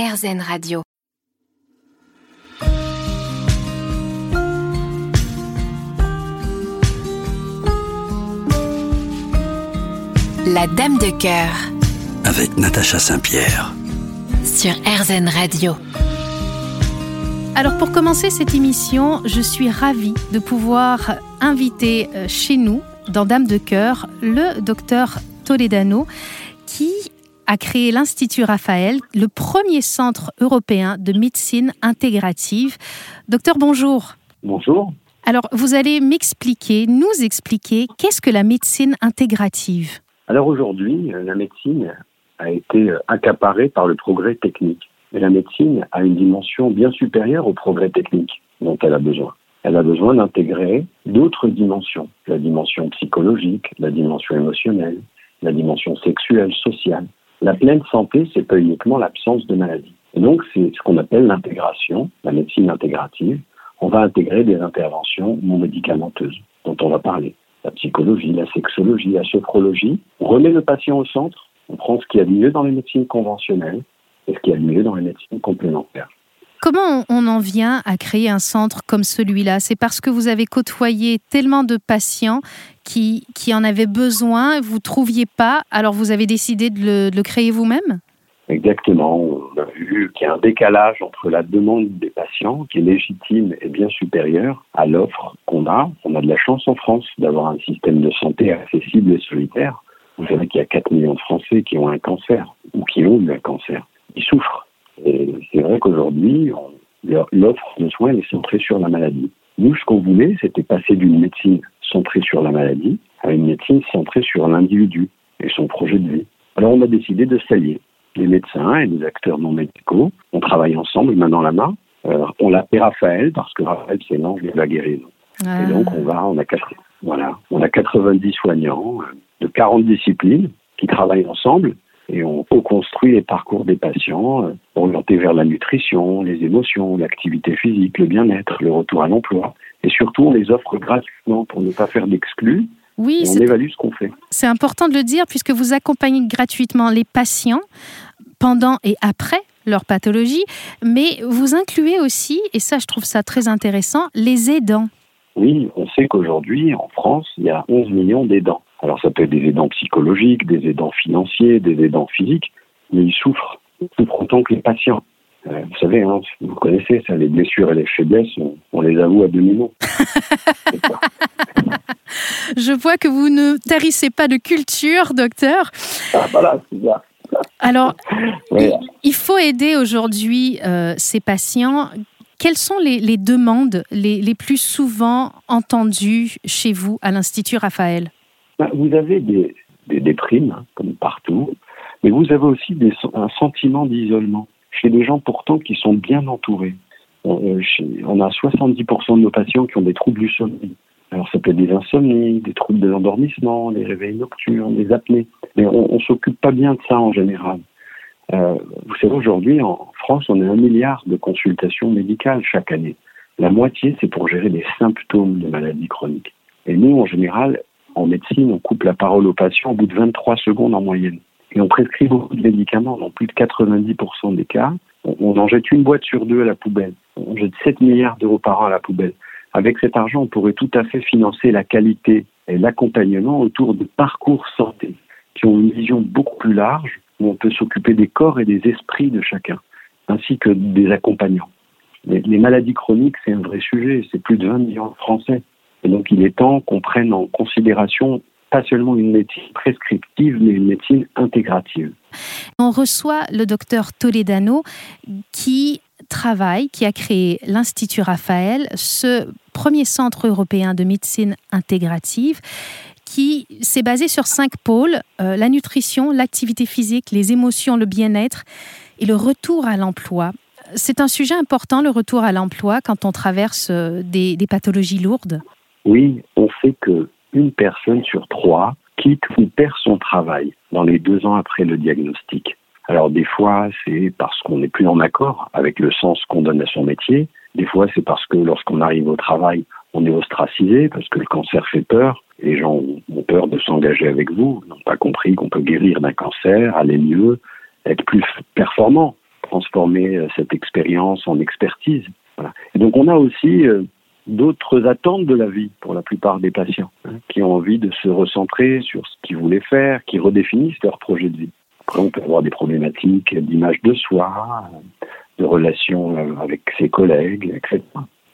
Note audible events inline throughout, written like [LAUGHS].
RZN Radio. La Dame de cœur. Avec Natacha Saint-Pierre. Sur RZN Radio. Alors pour commencer cette émission, je suis ravie de pouvoir inviter euh, chez nous, dans Dame de cœur, le docteur Toledano, qui a créé l'Institut Raphaël, le premier centre européen de médecine intégrative. Docteur, bonjour. Bonjour. Alors, vous allez m'expliquer, nous expliquer, qu'est-ce que la médecine intégrative Alors aujourd'hui, la médecine a été euh, accaparée par le progrès technique. Mais la médecine a une dimension bien supérieure au progrès technique dont elle a besoin. Elle a besoin d'intégrer d'autres dimensions, la dimension psychologique, la dimension émotionnelle, la dimension sexuelle, sociale. La pleine santé, c'est pas uniquement l'absence de maladie. Et donc, c'est ce qu'on appelle l'intégration, la médecine intégrative. On va intégrer des interventions non médicamenteuses, dont on va parler. La psychologie, la sexologie, la sophrologie. On remet le patient au centre, on prend ce qu'il y a de mieux dans les médecines conventionnelles et ce qu'il y a de mieux dans les médecines complémentaires. Comment on en vient à créer un centre comme celui-là? C'est parce que vous avez côtoyé tellement de patients qui, qui en avaient besoin, vous ne trouviez pas, alors vous avez décidé de le, créer vous-même? Exactement. On a vu qu'il y a un décalage entre la demande des patients, qui est légitime et bien supérieure, à l'offre qu'on a. On a de la chance en France d'avoir un système de santé accessible et solitaire. Vous savez qu'il y a 4 millions de Français qui ont un cancer ou qui ont eu un cancer. Ils souffrent. Et c'est vrai qu'aujourd'hui, l'offre de soins est centrée sur la maladie. Nous, ce qu'on voulait, c'était passer d'une médecine centrée sur la maladie à une médecine centrée sur l'individu et son projet de vie. Alors on a décidé de s'allier. Les médecins et les acteurs non médicaux, on travaille ensemble, main dans la main. Euh, on l'appelle Raphaël parce que Raphaël, c'est l'ange de la guérison. Ah. Et donc on va, on a, quatre- voilà, on a 90 soignants euh, de 40 disciplines qui travaillent ensemble et on co-construit les parcours des patients euh, orientés vers la nutrition, les émotions, l'activité physique, le bien-être, le retour à l'emploi. Et surtout, on les offre gratuitement pour ne pas faire d'exclus Oui, et on évalue ce qu'on fait. c'est important de le dire puisque vous accompagnez gratuitement les patients pendant et après leur pathologie, mais vous incluez aussi, et ça je trouve ça très intéressant, les aidants. Oui, on sait qu'aujourd'hui, en France, il y a 11 millions d'aidants. Alors ça peut être des aidants psychologiques, des aidants financiers, des aidants physiques, mais ils souffrent, ils souffrent autant que les patients. Euh, vous savez, hein, vous connaissez ça, les blessures et les faiblesses, on, on les avoue à demi-mot. [LAUGHS] Je vois que vous ne tarissez pas de culture, docteur. Ah, voilà, c'est ça. Alors, [LAUGHS] Ouais. il, il faut aider aujourd'hui euh, ces patients. Quelles sont les, les demandes les, les plus souvent entendues chez vous à l'Institut Raphaël? Ben, Vous avez des, des, primes, hein, comme partout, mais vous avez aussi un sentiment d'isolement chez des gens pourtant qui sont bien entourés. On, euh, chez- on a 70% de nos patients qui ont des troubles du sommeil. Alors ça peut être des insomnies, des troubles de l'endormissement, des réveils nocturnes, des apnées. Mais on ne s'occupe pas bien de ça en général. Euh, vous savez, aujourd'hui, en France, on a un milliard de consultations médicales chaque année. La moitié, c'est pour gérer des symptômes de maladies chroniques. Et nous, en général, en médecine, on coupe la parole aux patients au bout de 23 secondes en moyenne. Et on prescrit beaucoup de médicaments. Dans plus de 90% des cas, on, en jette une boîte sur deux à la poubelle. On jette 7 milliards d'euros par an à la poubelle. Avec cet argent, on pourrait tout à fait financer la qualité et l'accompagnement autour de parcours santé qui ont une vision beaucoup plus large, où on peut s'occuper des corps et des esprits de chacun, ainsi que des accompagnants. Les maladies chroniques, c'est un vrai sujet. C'est plus de 20 millions de Français. Et donc, il est temps qu'on prenne en considération pas seulement une médecine prescriptive, mais une médecine intégrative. On reçoit le docteur Toledano qui travaille, qui a créé l'Institut Raphaël, ce premier centre européen de médecine intégrative qui s'est basé sur cinq pôles, euh, la nutrition, l'activité physique, les émotions, le bien-être et le retour à l'emploi. C'est un sujet important, le retour à l'emploi, quand on traverse euh, des, des pathologies lourdes. Oui, on sait que une personne sur trois quitte ou perd son travail dans les deux ans après le diagnostic. Alors des fois, c'est parce qu'on n'est plus en accord avec le sens qu'on donne à son métier. Des fois, c'est parce que lorsqu'on arrive au travail, on est ostracisé parce que le cancer fait peur. Les gens ont peur de s'engager avec vous, n'ont pas compris qu'on peut guérir d'un cancer, aller mieux, être plus performant. transformer cette expérience en expertise. Et donc on a aussi d'autres attentes de la vie pour la plupart des patients, hein, qui ont envie de se recentrer sur ce qu'ils voulaient faire, qui redéfinissent leur projet de vie. Après, on peut avoir des problématiques d'image de soi, de relations avec ses collègues, etc.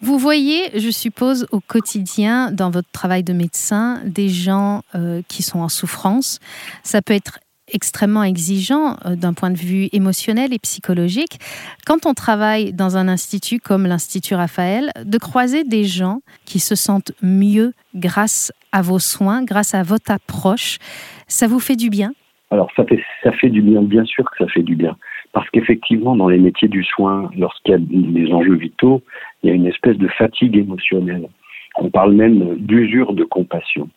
Vous voyez, je suppose, au quotidien, dans votre travail de médecin, des gens euh, qui sont en souffrance. Ça peut être extrêmement exigeant euh, d'un point de vue émotionnel et psychologique. Quand on travaille dans un institut comme l'Institut Raphaël, de croiser des gens qui se sentent mieux grâce à vos soins, grâce à votre approche, ça vous fait du bien? Alors ça fait, ça fait du bien, bien sûr que ça fait du bien. Parce qu'effectivement, dans les métiers du soin, lorsqu'il y a des enjeux vitaux, il y a une espèce de fatigue émotionnelle. On parle même d'usure de compassion.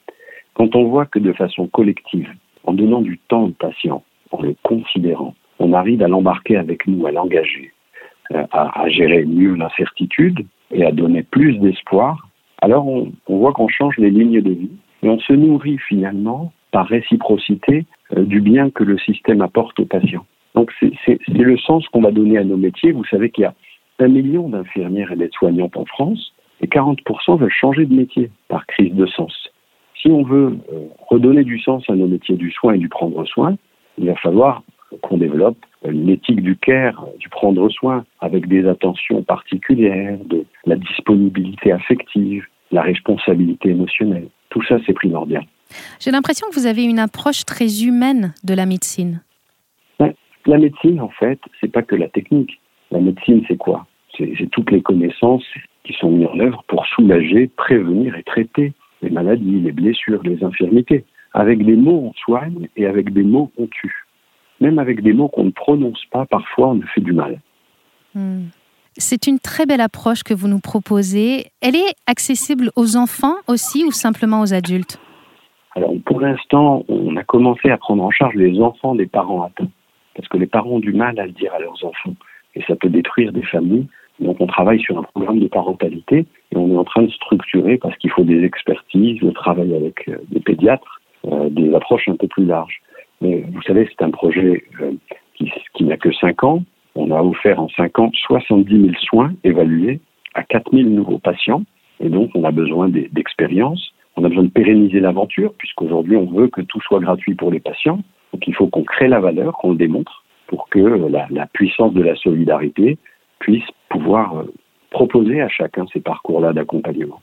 Quand on voit que de façon collective, en donnant du temps au patient, en le considérant, on arrive à l'embarquer avec nous, à l'engager, euh, à, gérer mieux l'incertitude et à donner plus d'espoir, alors on, voit qu'on change les lignes de vie et on se nourrit finalement par réciprocité euh, du bien que le système apporte aux patients. Donc c'est le sens qu'on va donner à nos métiers. Vous savez qu'il y a un million d'infirmières et d'aides-soignantes en France et 40% veulent changer de métier par crise de sens. Si on veut euh, redonner du sens à nos métiers du soin et du prendre soin, il va falloir qu'on développe une éthique du care, du prendre soin, avec des attentions particulières, de la disponibilité affective, la responsabilité émotionnelle. Tout ça, c'est primordial. J'ai l'impression que vous avez une approche très humaine de la médecine. La médecine, en fait, c'est pas que la technique. La médecine, c'est quoi? C'est toutes les connaissances qui sont mises en œuvre pour soulager, prévenir et traiter les maladies, les blessures, les infirmités. Avec des mots, on soigne et avec des mots, on tue. Même avec des mots qu'on ne prononce pas, parfois, on fait du mal. Hmm. C'est une très belle approche que vous nous proposez. Elle est accessible aux enfants aussi ou simplement aux adultes? Alors, pour l'instant, on a commencé à prendre en charge les enfants des parents atteints parce que les parents ont du mal à le dire à leurs enfants. Et ça peut détruire des familles. Donc on travaille sur un programme de parentalité et on est en train de structurer, parce qu'il faut des expertises, le travail avec euh, des pédiatres, euh, des approches un peu plus larges. Mais vous savez, c'est un projet euh, qui, qui n'a que 5 ans. On a offert en 5 ans 70 000 soins évalués à 4 000 nouveaux patients. Et donc on a besoin d'expérience. On a besoin de pérenniser l'aventure, puisqu'aujourd'hui on veut que tout soit gratuit pour les patients. Donc il faut qu'on crée la valeur, qu'on le démontre, pour que la, puissance de la solidarité puisse pouvoir euh, proposer à chacun ces parcours-là d'accompagnement.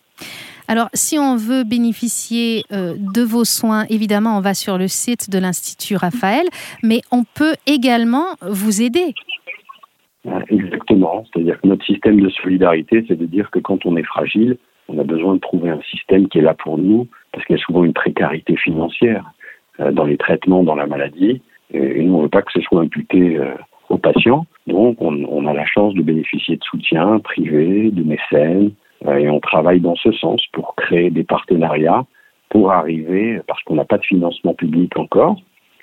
Alors, si on veut bénéficier euh, de vos soins, évidemment, on va sur le site de l'Institut Raphaël, mais on peut également vous aider. Ah, exactement. C'est-à-dire que notre système de solidarité, c'est de dire que quand on est fragile, on a besoin de trouver un système qui est là pour nous, parce qu'il y a souvent une précarité financière. Euh, dans les traitements, dans la maladie. Et, nous, on ne veut pas que ce soit imputé euh, aux patients. Donc, on, a la chance de bénéficier de soutien privé, de mécènes, euh, et on travaille dans ce sens pour créer des partenariats pour arriver, parce qu'on n'a pas de financement public encore,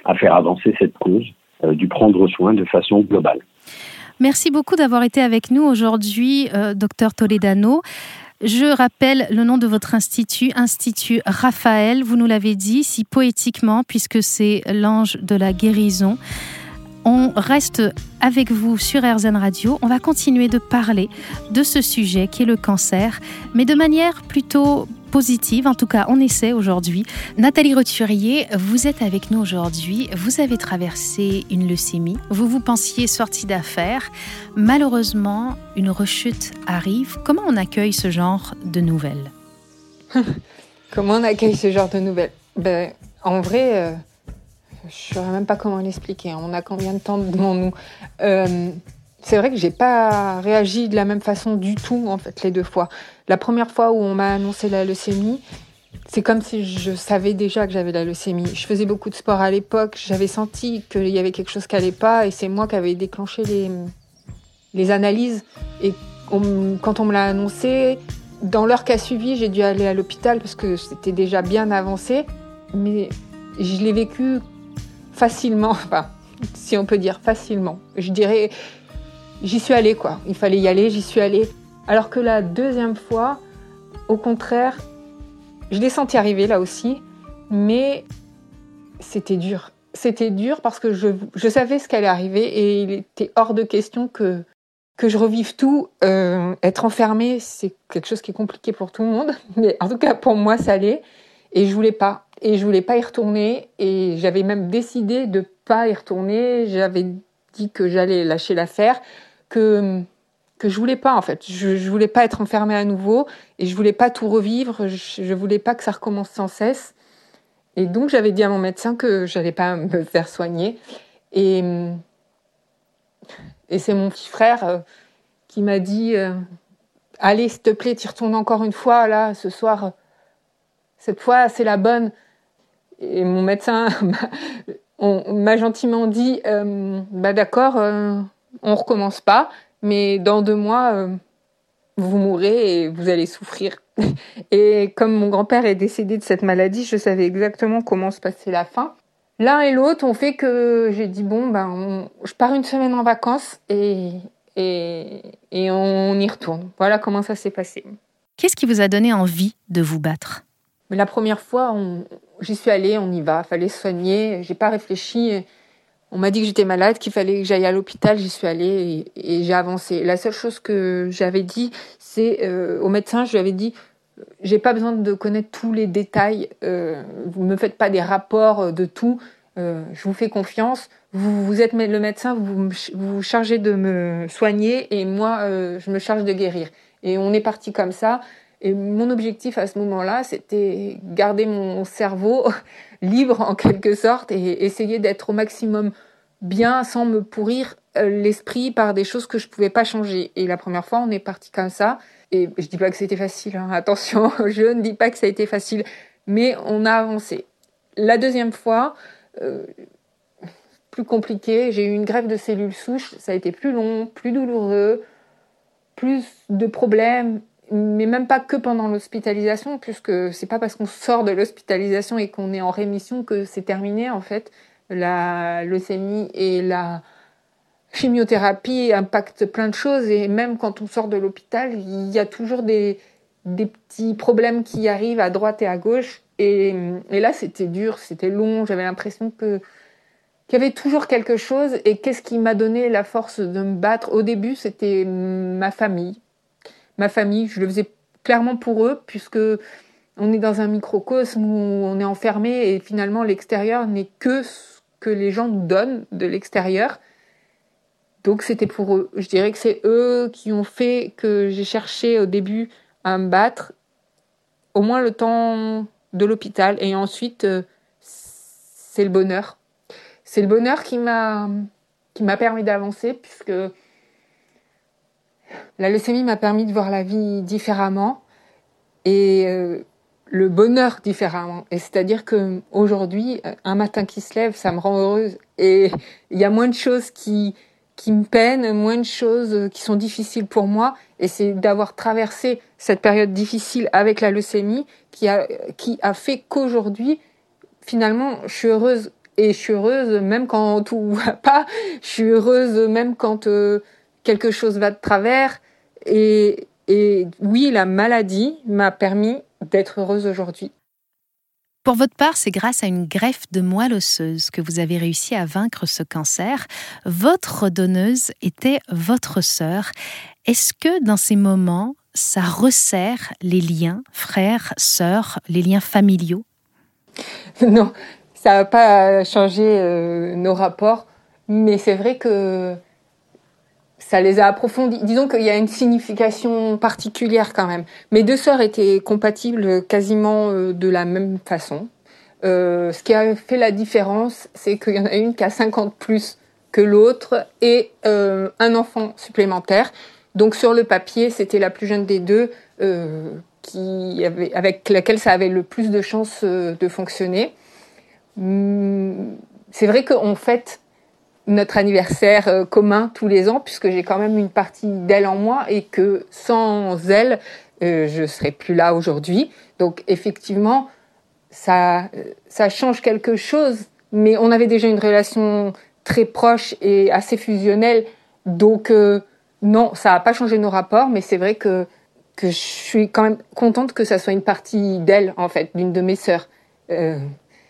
à faire avancer cette cause du prendre soin de façon globale. Merci beaucoup d'avoir été avec nous aujourd'hui, docteur Toledano. Je rappelle le nom de votre institut, Institut Raphaël. Vous nous l'avez dit si poétiquement, puisque c'est l'ange de la guérison. On reste avec vous sur RZN Radio. On va continuer de parler de ce sujet qui est le cancer, mais de manière plutôt positive. En tout cas, on essaie aujourd'hui. Nathalie Roturier, vous êtes avec nous aujourd'hui. Vous avez traversé une leucémie. Vous vous pensiez sortie d'affaires. Malheureusement, une rechute arrive. Comment on accueille ce genre de nouvelles? [LAUGHS] Comment on accueille ce genre de nouvelles? Ben, En vrai, euh, je ne saurais même pas comment l'expliquer. On a combien de temps devant nous euh, c'est vrai que j'ai pas réagi de la même façon du tout en fait les deux fois. La première fois où on m'a annoncé la leucémie, c'est comme si je savais déjà que j'avais la leucémie. Je faisais beaucoup de sport à l'époque, j'avais senti qu'il y avait quelque chose qui allait pas et c'est moi qui avais déclenché les, les analyses. Et quand on me l'a annoncé, dans l'heure qui a suivi, j'ai dû aller à l'hôpital parce que c'était déjà bien avancé. Mais je l'ai vécu facilement, [LAUGHS] enfin, si on peut dire facilement. Je dirais j'y suis allée quoi. Il fallait y aller, j'y suis allée. Alors que la deuxième fois, au contraire, je l'ai senti arriver là aussi, mais c'était dur. c'était dur parce que je, je savais ce qu'allait arriver et il était hors de question que que je revive tout. Euh, être enfermé, c'est quelque chose qui est compliqué pour tout le monde, [LAUGHS] mais en tout cas pour moi, ça allait. Et je voulais pas. Et je voulais pas y retourner. Et j'avais même décidé de pas y retourner. J'avais dit que j'allais lâcher l'affaire, que que je voulais pas en fait. Je, je voulais pas être enfermée à nouveau et je voulais pas tout revivre. Je, je voulais pas que ça recommence sans cesse. Et donc j'avais dit à mon médecin que j'allais pas me faire soigner. Et et c'est mon petit frère euh, qui m'a dit euh, Allez, s'il te plaît, t'y retournes encore une fois, là, ce soir. Cette fois, c'est la bonne. Et mon médecin m'a gentiment dit euh, Bah d'accord, on recommence pas, mais dans deux mois, vous mourrez et vous allez souffrir. [LAUGHS] et comme mon grand-père est décédé de cette maladie, je savais exactement comment se passait la fin l'un et l'autre ont fait que j'ai dit bon ben je pars une semaine en vacances et, et, et on y retourne. Voilà comment ça s'est passé. Qu'est-ce qui vous a donné envie de vous battre? La première fois, j'y suis allée, on y va, fallait soigner. J'ai pas réfléchi. On m'a dit que j'étais malade, qu'il fallait que j'aille à l'hôpital. J'y suis allée et, j'ai avancé. La seule chose que j'avais dit, c'est euh, au médecin, je lui avais dit j'ai pas besoin de connaître tous les détails. Euh, vous me faites pas des rapports de tout. Euh, je vous fais confiance. Vous, vous êtes le médecin, vous vous chargez de me soigner et moi, euh, je me charge de guérir. Et on est parti comme ça. Et mon objectif à ce moment-là, c'était garder mon cerveau [LAUGHS] libre en quelque sorte et essayer d'être au maximum bien sans me pourrir euh, l'esprit par des choses que je pouvais pas changer. Et la première fois, on est parti comme ça. Et je dis pas que c'était facile, hein. attention, [LAUGHS] je ne dis pas que ça a été facile, mais on a avancé. La deuxième fois, euh, plus compliqué, j'ai eu une grève de cellules souches, ça a été plus long, plus douloureux, plus de problèmes, mais même pas que pendant l'hospitalisation, puisque c'est pas parce qu'on sort de l'hospitalisation et qu'on est en rémission que c'est terminé en fait. La leucémie et la chimiothérapie impactent plein de choses et même quand on sort de l'hôpital, il y a toujours des, des petits problèmes qui arrivent à droite et à gauche. Et, et là, c'était dur, c'était long, j'avais l'impression que qu'il y avait toujours quelque chose. Et qu'est-ce qui m'a donné la force de me battre? Au début, c'était ma famille. Ma famille, je le faisais clairement pour eux, puisque on est dans un microcosme où on est enfermé et finalement l'extérieur n'est que ce que les gens nous donnent de l'extérieur. Donc c'était pour eux. Je dirais que c'est eux qui ont fait que j'ai cherché au début à me battre, au moins le temps de l'hôpital. Et ensuite, euh, c'est le bonheur. C'est le bonheur qui m'a qui m'a permis d'avancer puisque la leucémie m'a permis de voir la vie différemment et euh, le bonheur différemment. Et c'est-à-dire que aujourd'hui, un matin qui se lève, ça me rend heureuse. Et il y a moins de choses qui qui me peinent, moins de choses qui sont difficiles pour moi. Et c'est d'avoir traversé cette période difficile avec la leucémie qui a, qui a fait qu'aujourd'hui, finalement, je suis heureuse. Et je suis heureuse même quand tout [LAUGHS] va pas. Je suis heureuse même quand euh, quelque chose va de travers. Et, et oui, la maladie m'a permis d'être heureuse aujourd'hui. Pour votre part, c'est grâce à une greffe de moelle osseuse que vous avez réussi à vaincre ce cancer. Votre donneuse était votre sœur. Est-ce que dans ces moments, ça resserre les liens frères, sœurs, les liens familiaux? [LAUGHS] Non, ça n'a pas changé euh, nos rapports, mais c'est vrai que ça les a approfondis. Disons qu'il y a une signification particulière quand même. Mes deux sœurs étaient compatibles quasiment euh, de la même façon. Euh, ce qui a fait la différence, c'est qu'il y en a une qui a 50 plus que l'autre et euh, un enfant supplémentaire. Donc sur le papier, c'était la plus jeune des deux euh, qui avait, avec laquelle ça avait le plus de chances euh, de fonctionner. Hum, c'est vrai qu'en fait, notre anniversaire euh, commun tous les ans, puisque j'ai quand même une partie d'elle en moi et que sans elle, euh, je serais plus là aujourd'hui. Donc effectivement, ça, ça change quelque chose, mais on avait déjà une relation très proche et assez fusionnelle. Donc euh, non, ça n'a pas changé nos rapports, mais c'est vrai que que je suis quand même contente que ça soit une partie d'elle en fait, d'une de mes sœurs. Euh,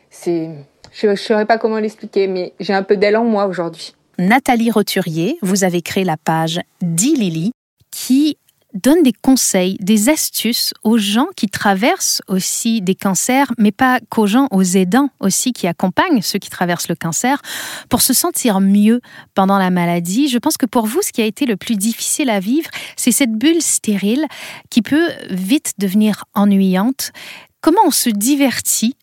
c'est Je ne saurais pas comment l'expliquer, mais j'ai un peu en moi aujourd'hui. Nathalie Roturier, vous avez créé la page Lily qui donne des conseils, des astuces aux gens qui traversent aussi des cancers, mais pas qu'aux gens, aux aidants aussi qui accompagnent ceux qui traversent le cancer, pour se sentir mieux pendant la maladie. Je pense que pour vous, ce qui a été le plus difficile à vivre, c'est cette bulle stérile qui peut vite devenir ennuyante. Comment on se divertit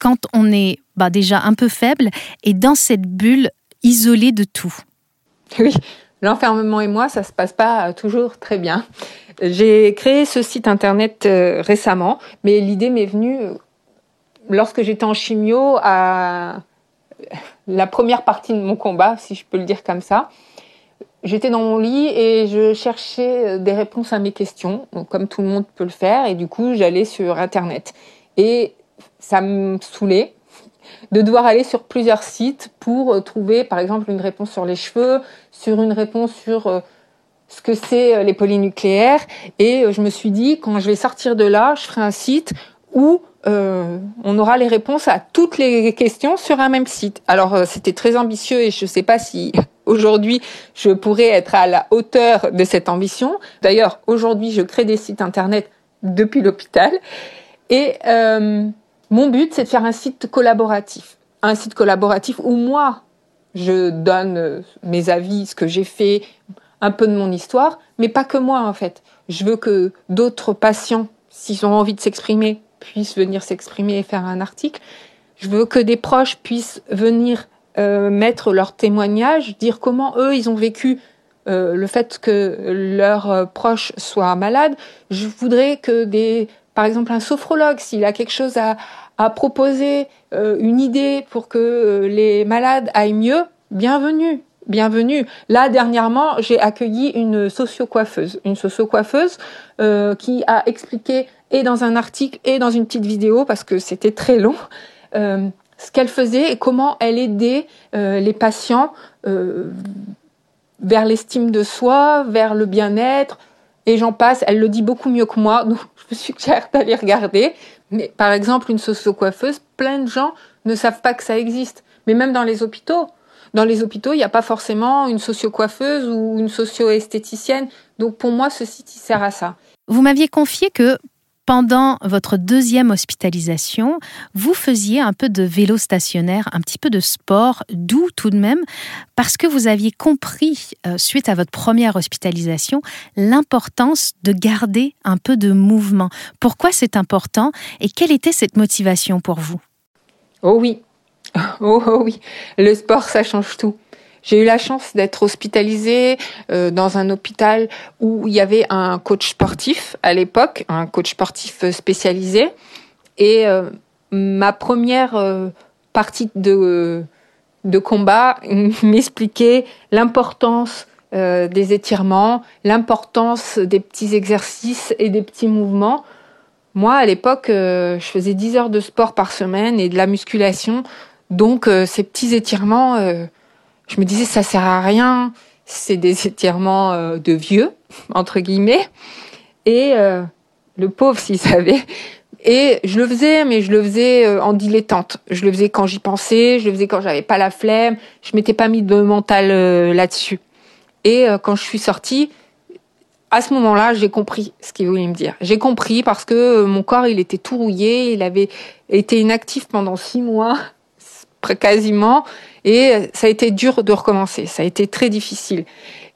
quand on est bah, déjà un peu faible et dans cette bulle isolée de tout Oui, L'enfermement et moi, ça se passe pas toujours très bien. J'ai créé ce site internet euh, récemment, mais l'idée m'est venue euh, lorsque j'étais en chimio à la première partie de mon combat, si je peux le dire comme ça. J'étais dans mon lit et je cherchais euh, des réponses à mes questions, comme tout le monde peut le faire, et du coup j'allais sur internet. Et ça me saoulait de devoir aller sur plusieurs sites pour euh, trouver, par exemple, une réponse sur les cheveux, sur une réponse sur euh, ce que c'est euh, les polynucléaires. Et je me suis dit, quand je vais sortir de là, je ferai un site où on aura les réponses à toutes les questions sur un même site. Alors c'était très ambitieux et je ne sais pas si [LAUGHS] aujourd'hui je pourrais être à la hauteur de cette ambition. D'ailleurs aujourd'hui je crée des sites internet depuis l'hôpital et mon but, c'est de faire un site collaboratif. Un site collaboratif où moi, je donne euh, mes avis, ce que j'ai fait, un peu de mon histoire, mais pas que moi en fait. Je veux que d'autres patients, s'ils ont envie de s'exprimer, puissent venir s'exprimer et faire un article. Je veux que des proches puissent venir euh, mettre leur témoignage, dire comment eux ils ont vécu euh, le fait que leurs proches soient malades. Je voudrais que des par exemple un sophrologue, s'il a quelque chose à, proposer, euh, une idée pour que euh, les malades aillent mieux, bienvenue. Bienvenue. Là, dernièrement, j'ai accueilli une socio-coiffeuse, une socio-coiffeuse euh, qui a expliqué et dans un article et dans une petite vidéo parce que c'était très long ce qu'elle faisait et comment elle aidait les patients vers l'estime de soi, vers le bien-être, et j'en passe. Elle le dit beaucoup mieux que moi, [LAUGHS] donc je me suggère d'aller regarder. Mais par exemple, une socio-coiffeuse, plein de gens ne savent pas que ça existe. Mais même dans les hôpitaux, dans les hôpitaux, il n'y a pas forcément une socio-coiffeuse ou une socio-esthéticienne. Donc pour moi, ce site, il sert à ça. Vous m'aviez confié que pendant votre deuxième hospitalisation, vous faisiez un peu de vélo stationnaire, un petit peu de sport, doux tout de même, parce que vous aviez compris, euh, suite à votre première hospitalisation, l'importance de garder un peu de mouvement. Pourquoi c'est important et quelle était cette motivation pour vous? Oh oui, [LAUGHS] oh, oh oui, le sport, ça change tout. J'ai eu la chance d'être hospitalisée euh, dans un hôpital où il y avait un coach sportif à l'époque, un coach sportif spécialisé. Et euh, ma première euh, partie de, de combat [LAUGHS] m'expliquait l'importance des étirements, l'importance des petits exercices et des petits mouvements. Moi, à l'époque, je faisais 10 heures de sport par semaine et de la musculation. Donc, ces petits étirements je me disais ça sert à rien, c'est des étirements euh, de vieux entre guillemets. Et euh, le pauvre s'il savait. Et je le faisais, mais je le faisais euh, en dilettante. Je le faisais quand j'y pensais, je le faisais quand j'avais pas la flemme. Je m'étais pas mis de mental là-dessus. Et quand je suis sortie, à ce moment-là, j'ai compris ce qu'il voulait me dire. J'ai compris parce que mon corps, il était tout rouillé, il avait été inactif pendant six mois, [LAUGHS] quasiment, et ça a été dur de recommencer. Ça a été très difficile.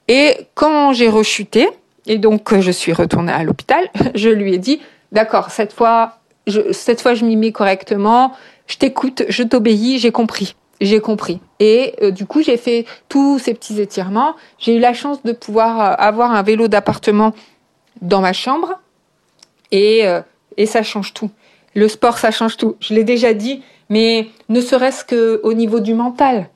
Et quand j'ai rechuté, et donc je suis retournée à l'hôpital, [LAUGHS] je lui ai dit, d'accord, cette fois, je, cette fois je m'y mets correctement, je t'écoute, je t'obéis, j'ai compris. J'ai compris. Et euh, du coup, j'ai fait tous ces petits étirements. J'ai eu la chance de pouvoir euh, avoir un vélo d'appartement dans ma chambre. Et, euh, et ça change tout. Le sport, ça change tout. Je l'ai déjà dit, mais ne serait-ce qu'au niveau du mental,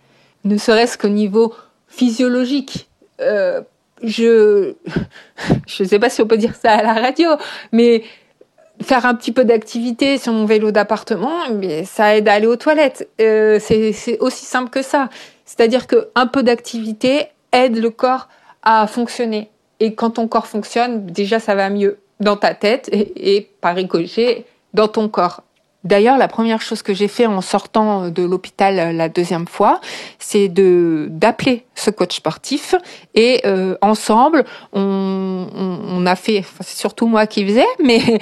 ne serait-ce qu'au niveau physiologique. Euh, je [LAUGHS] je sais pas si on peut dire ça à la radio, mais faire un petit peu d'activité sur mon vélo d'appartement, ça aide à aller aux toilettes. Euh, c'est aussi simple que ça. C'est-à-dire qu'un peu d'activité aide le corps à fonctionner. Et quand ton corps fonctionne, déjà ça va mieux dans ta tête et, et par ricochet dans ton corps. D'ailleurs, la première chose que j'ai fait en sortant de l'hôpital euh, la deuxième fois, c'est de d'appeler ce coach sportif et euh, ensemble, on, on, a fait, c'est surtout moi qui faisais, [LAUGHS] mais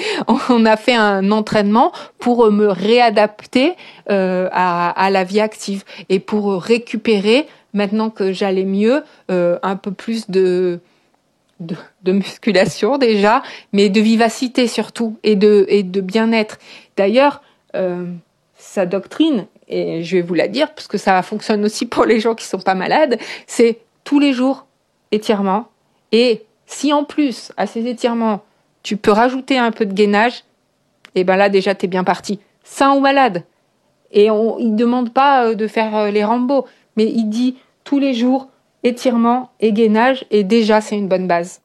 on a fait un entraînement pour me réadapter euh, à, à, la vie active et pour récupérer maintenant que j'allais mieux, euh, un peu plus de, de, musculation déjà, mais de vivacité surtout et de et de bien-être. D'ailleurs, euh, sa doctrine, et je vais vous la dire, parce que ça fonctionne aussi pour les gens qui sont pas malades, c'est tous les jours étirements. Et si en plus, à ces étirements, tu peux rajouter un peu de gainage, et eh ben là déjà, tu es bien parti. Sain ou malade. Et on, il demande pas euh, de faire euh, les Rambo, mais il dit tous les jours étirement et gainage, et déjà, c'est une bonne base.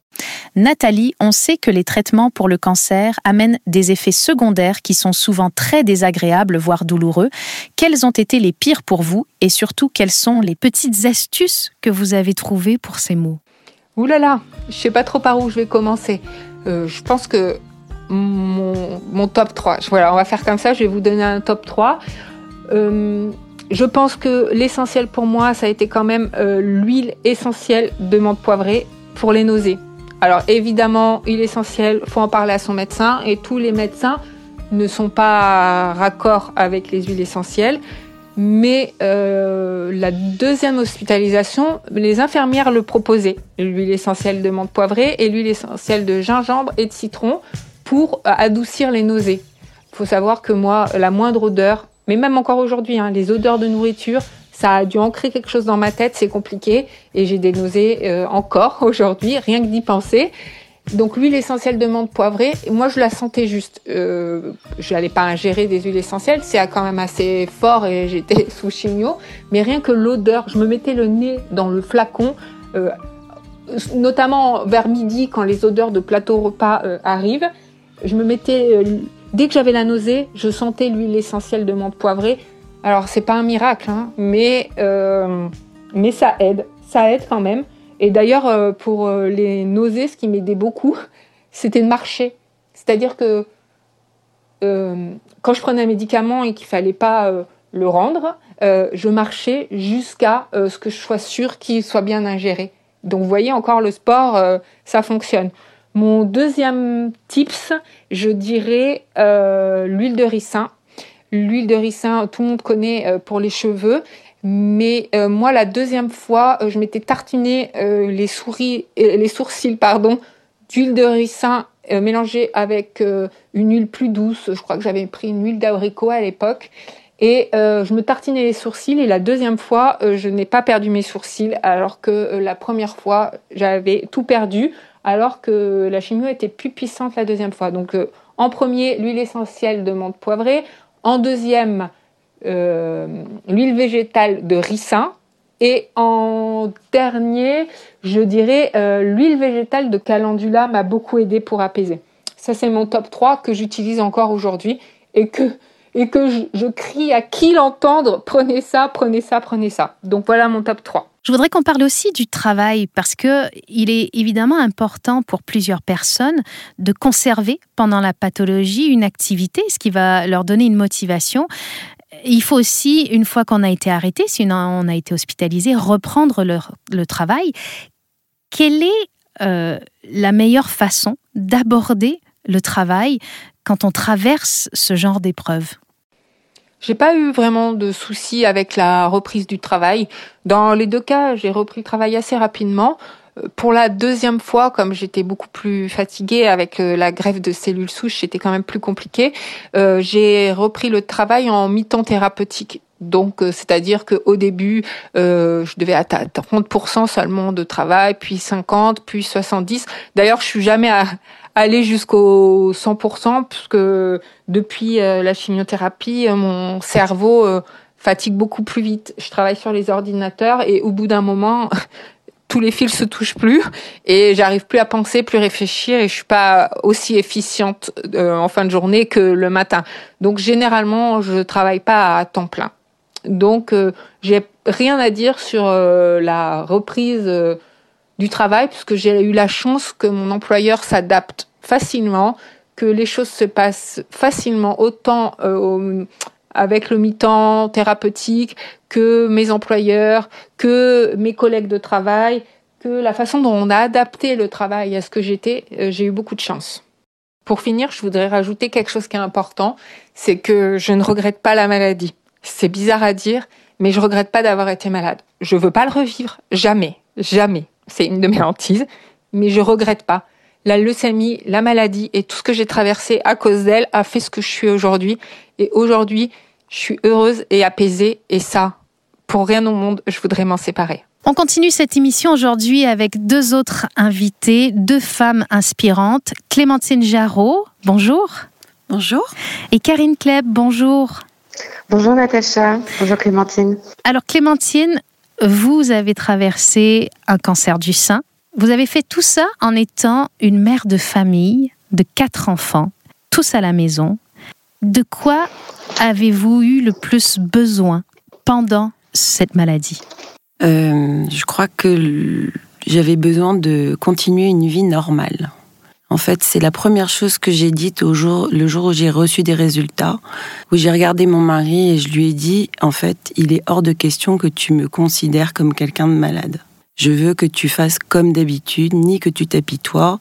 Nathalie, on sait que les traitements pour le cancer amènent des effets secondaires qui sont souvent très désagréables, voire douloureux. Quels ont été les pires pour vous et surtout quelles sont les petites astuces que vous avez trouvées pour ces mots Ouh là là, je sais pas trop par où je vais commencer. Euh, je pense que mon, top 3, voilà, on va faire comme ça, je vais vous donner un top 3. Euh, je pense que l'essentiel pour moi, ça a été quand même euh, l'huile essentielle de menthe poivrée pour les nausées. Alors évidemment, il est essentiel, faut en parler à son médecin et tous les médecins ne sont pas raccord avec les huiles essentielles. Mais euh, la deuxième hospitalisation, les infirmières le proposaient, l'huile essentielle de menthe poivrée et l'huile essentielle de gingembre et de citron pour adoucir les nausées. Il faut savoir que moi, la moindre odeur, mais même encore aujourd'hui, hein, les odeurs de nourriture, ça a dû ancrer quelque chose dans ma tête, c'est compliqué et j'ai des nausées euh, encore [LAUGHS] aujourd'hui, rien que d'y penser. Donc l'huile essentielle de menthe poivrée, moi je la sentais juste. Euh, je n'allais pas ingérer des huiles essentielles, c'est quand même assez fort et [LAUGHS] j'étais sous chimio. Mais rien que l'odeur, je me mettais le nez dans le flacon, euh, notamment vers midi quand les odeurs de plateau repas arrivent. Je me mettais, dès que j'avais la nausée, je sentais l'huile essentielle de menthe poivrée. Alors c'est pas un miracle, hein, mais euh, mais ça aide, ça aide quand même. Et d'ailleurs euh, pour euh, les nausées, ce qui m'aidait beaucoup, [LAUGHS] c'était de marcher. C'est-à-dire que quand je prenais un médicament et qu'il fallait pas le rendre, je marchais jusqu'à ce que je sois sûre qu'il soit bien ingéré. Donc vous voyez encore le sport, ça fonctionne. Mon deuxième tips, je dirais l'huile de ricin L'huile de ricin, tout le monde connaît euh, pour les cheveux. Mais euh, moi, la deuxième fois, euh, je m'étais tartiné les, souris, les sourcils pardon, d'huile de ricin mélangée avec une huile plus douce. Je crois que j'avais pris une huile d'abricot à l'époque. Et je me tartinais les sourcils. Et la deuxième fois, je n'ai pas perdu mes sourcils, alors que la première fois, j'avais tout perdu, alors que la chimio était plus puissante la deuxième fois. Donc, en premier, l'huile essentielle de menthe poivrée. En deuxième, euh, l'huile végétale de ricin. Et en dernier, je dirais euh, l'huile végétale de calendula m'a beaucoup aidé pour apaiser. Ça, c'est mon top 3 que j'utilise encore aujourd'hui et que, et que je, crie à qui l'entendre, prenez ça, prenez ça, prenez ça. Donc voilà mon top 3. Je voudrais qu'on parle aussi du travail parce que il est évidemment important pour plusieurs personnes de conserver pendant la pathologie une activité, ce qui va leur donner une motivation. Il faut aussi, une fois qu'on a été arrêté, si on a été hospitalisé, reprendre le, le travail. Quelle est euh, la meilleure façon d'aborder le travail quand on traverse ce genre d'épreuve? J'ai pas eu vraiment de soucis avec la reprise du travail. Dans les deux cas, j'ai repris le travail assez rapidement. Euh, pour la deuxième fois, comme j'étais beaucoup plus fatiguée avec euh, la grève de cellules souches, c'était quand même plus compliqué. Euh, j'ai repris le travail en mi-temps thérapeutique. Donc, c'est-à-dire qu'au début, je devais atteindre 30% seulement de travail, puis 50, puis 70. D'ailleurs, je suis jamais à, aller jusqu'au 100% puisque depuis euh, la chimiothérapie, euh, mon cerveau euh, fatigue beaucoup plus vite. Je travaille sur les ordinateurs et au bout d'un moment, [LAUGHS] tous les fils se touchent plus et j'arrive plus à penser, plus réfléchir et je suis pas aussi efficiente en fin de journée que le matin. Donc généralement, je travaille pas à temps plein. Donc j'ai rien à dire sur la reprise du travail puisque j'ai eu la chance que mon employeur s'adapte facilement, que les choses se passent facilement autant euh, avec le mi-temps thérapeutique que mes employeurs, que mes collègues de travail, que la façon dont on a adapté le travail à ce que j'étais, euh, j'ai eu beaucoup de chance. Pour finir, je voudrais rajouter quelque chose qui est important, c'est que je ne regrette pas la maladie. C'est bizarre à dire, mais je regrette pas d'avoir été malade. Je veux pas le revivre, jamais, jamais. C'est une de mes hantises, mais je regrette pas. La leucémie, la maladie et tout ce que j'ai traversé à cause d'elle a fait ce que je suis aujourd'hui. Et aujourd'hui, je suis heureuse et apaisée. Et ça, pour rien au monde, je voudrais m'en séparer. On continue cette émission aujourd'hui avec deux autres invités, deux femmes inspirantes. Clémentine Jarreau, bonjour. Bonjour. Et Karine Kleb, bonjour. Bonjour Natacha. Bonjour Clémentine. Alors Clémentine, vous avez traversé un cancer du sein. Vous avez fait tout ça en étant une mère de famille de quatre enfants, tous à la maison. De quoi avez-vous eu le plus besoin pendant cette maladie? Euh, je crois que j'avais besoin de continuer une vie normale. En fait, c'est la première chose que j'ai dite au jour, le jour où j'ai reçu des résultats, où j'ai regardé mon mari et je lui ai dit, en fait, il est hors de question que tu me considères comme quelqu'un de malade. Je veux que tu fasses comme d'habitude, ni que tu t'apitoies,